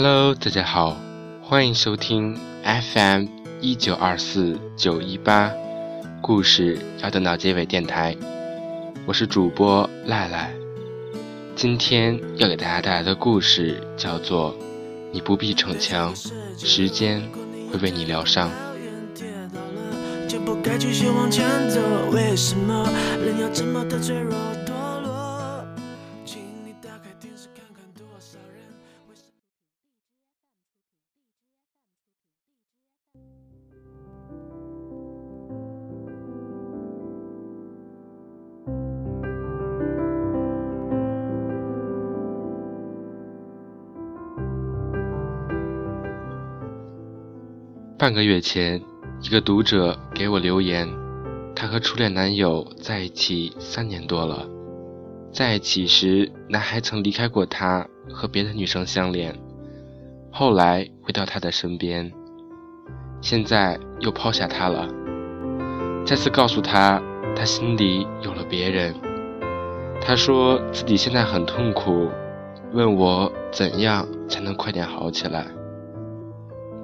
Hello，大家好，欢迎收听 FM 一九二四九一八故事要等到结尾电台，我是主播赖赖。今天要给大家带来的故事叫做《你不必逞强，时间会为你疗伤》。就不该继续往前走，为什么人要这么的脆弱？半个月前，一个读者给我留言，她和初恋男友在一起三年多了。在一起时，男孩曾离开过她，和别的女生相恋，后来回到她的身边，现在又抛下她了。再次告诉她，他心里有了别人。他说自己现在很痛苦，问我怎样才能快点好起来。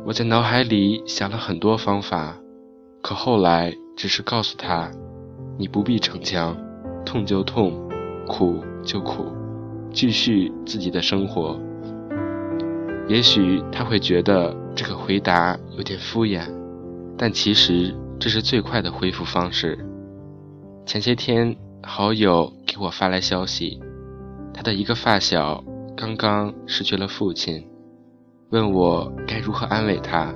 我在脑海里想了很多方法，可后来只是告诉他：“你不必逞强，痛就痛，苦就苦，继续自己的生活。”也许他会觉得这个回答有点敷衍，但其实这是最快的恢复方式。前些天，好友给我发来消息，他的一个发小刚刚失去了父亲。问我该如何安慰他，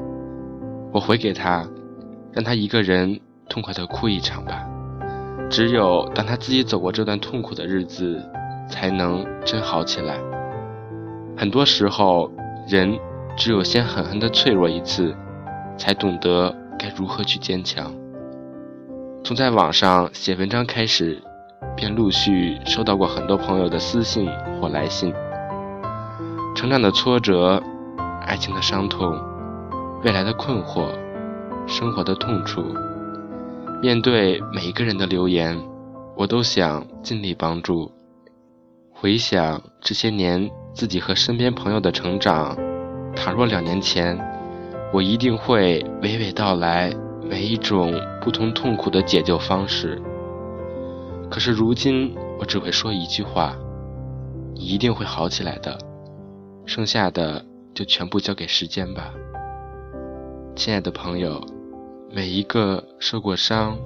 我回给他，让他一个人痛快的哭一场吧。只有当他自己走过这段痛苦的日子，才能真好起来。很多时候，人只有先狠狠的脆弱一次，才懂得该如何去坚强。从在网上写文章开始，便陆续收到过很多朋友的私信或来信，成长的挫折。爱情的伤痛，未来的困惑，生活的痛楚。面对每一个人的留言，我都想尽力帮助。回想这些年自己和身边朋友的成长，倘若两年前，我一定会娓娓道来每一种不同痛苦的解救方式。可是如今，我只会说一句话：你一定会好起来的。剩下的。就全部交给时间吧，亲爱的朋友，每一个受过伤、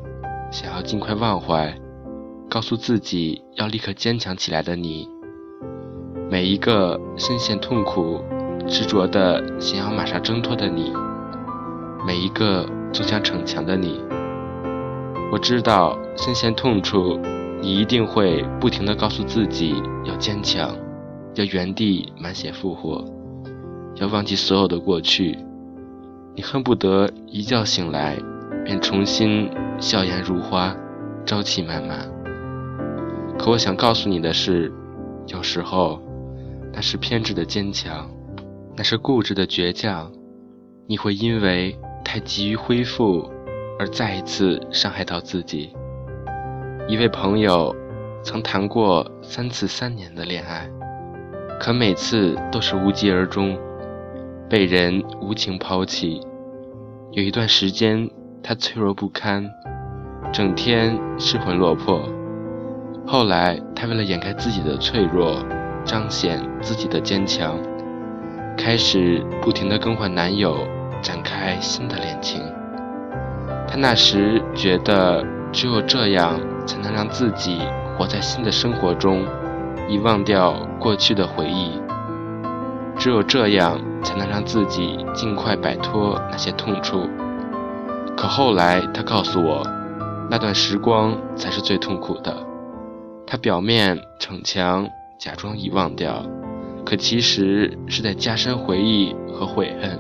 想要尽快忘怀、告诉自己要立刻坚强起来的你；每一个深陷痛苦、执着的想要马上挣脱的你；每一个总想逞强的你。我知道，深陷痛处，你一定会不停的告诉自己要坚强，要原地满血复活。要忘记所有的过去，你恨不得一觉醒来便重新笑颜如花，朝气满满。可我想告诉你的是，有时候那是偏执的坚强，那是固执的倔强。你会因为太急于恢复而再一次伤害到自己。一位朋友曾谈过三次三年的恋爱，可每次都是无疾而终。被人无情抛弃，有一段时间，他脆弱不堪，整天失魂落魄。后来，他为了掩盖自己的脆弱，彰显自己的坚强，开始不停地更换男友，展开新的恋情。他那时觉得，只有这样，才能让自己活在新的生活中，遗忘掉过去的回忆。只有这样。才能让自己尽快摆脱那些痛处。可后来，他告诉我，那段时光才是最痛苦的。他表面逞强，假装遗忘掉，可其实是在加深回忆和悔恨，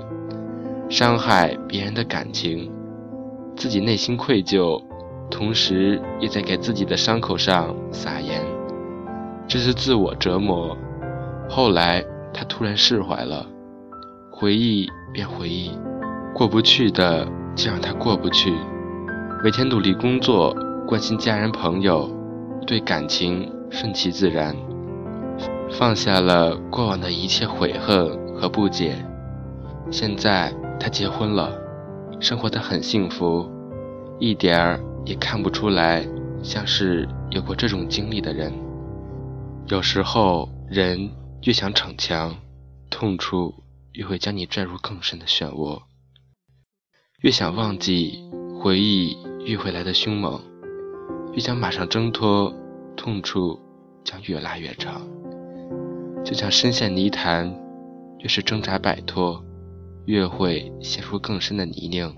伤害别人的感情，自己内心愧疚，同时也在给自己的伤口上撒盐，这是自我折磨。后来，他突然释怀了。回忆便回忆，过不去的就让它过不去。每天努力工作，关心家人朋友，对感情顺其自然，放下了过往的一切悔恨和不解。现在他结婚了，生活的很幸福，一点儿也看不出来像是有过这种经历的人。有时候，人越想逞强，痛处越会将你拽入更深的漩涡；越想忘记，回忆越会来的凶猛；越想马上挣脱，痛处将越拉越长。就像深陷泥潭，越是挣扎摆脱，越会陷入更深的泥泞，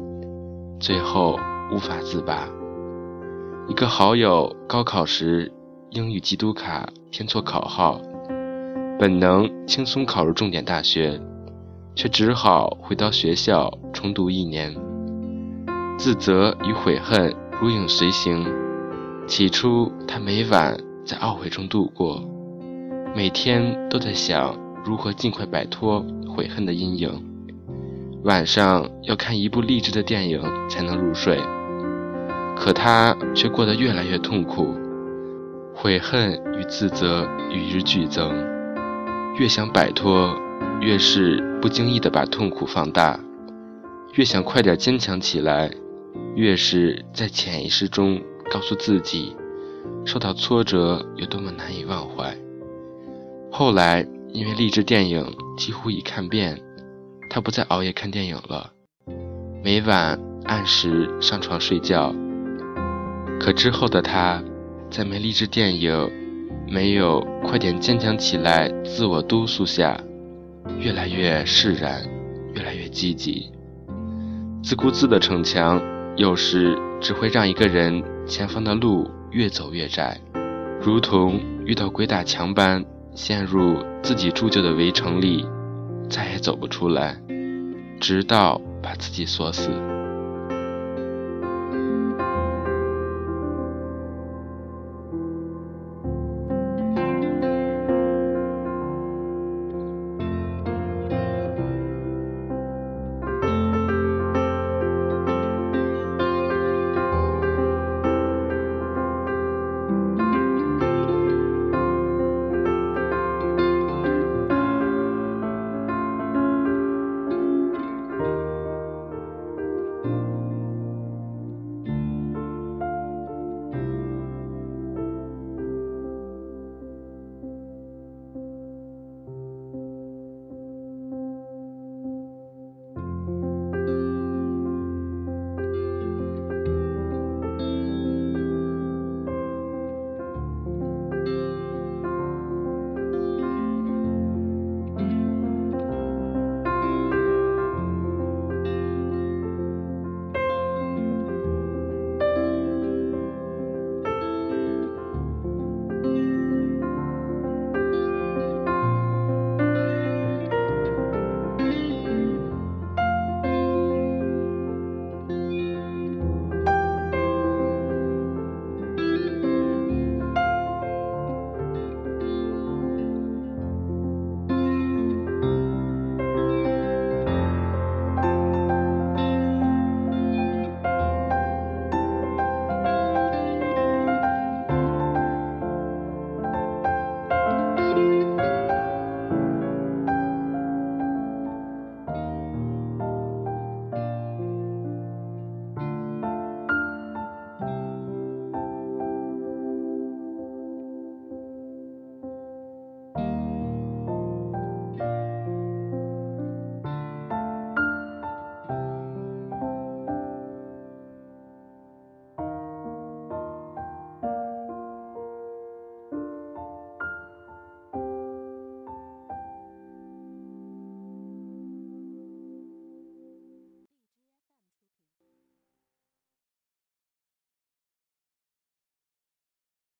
最后无法自拔。一个好友高考时。英语基督卡填错考号，本能轻松考入重点大学，却只好回到学校重读一年。自责与悔恨如影随形。起初，他每晚在懊悔中度过，每天都在想如何尽快摆脱悔恨的阴影。晚上要看一部励志的电影才能入睡，可他却过得越来越痛苦。悔恨与自责与日俱增，越想摆脱，越是不经意的把痛苦放大；越想快点坚强起来，越是在潜意识中告诉自己，受到挫折有多么难以忘怀。后来因为励志电影几乎已看遍，他不再熬夜看电影了，每晚按时上床睡觉。可之后的他。在没励志电影、没有快点坚强起来自我督促下，越来越释然，越来越积极。自顾自的逞强，有时只会让一个人前方的路越走越窄，如同遇到鬼打墙般陷入自己铸就的围城里，再也走不出来，直到把自己锁死。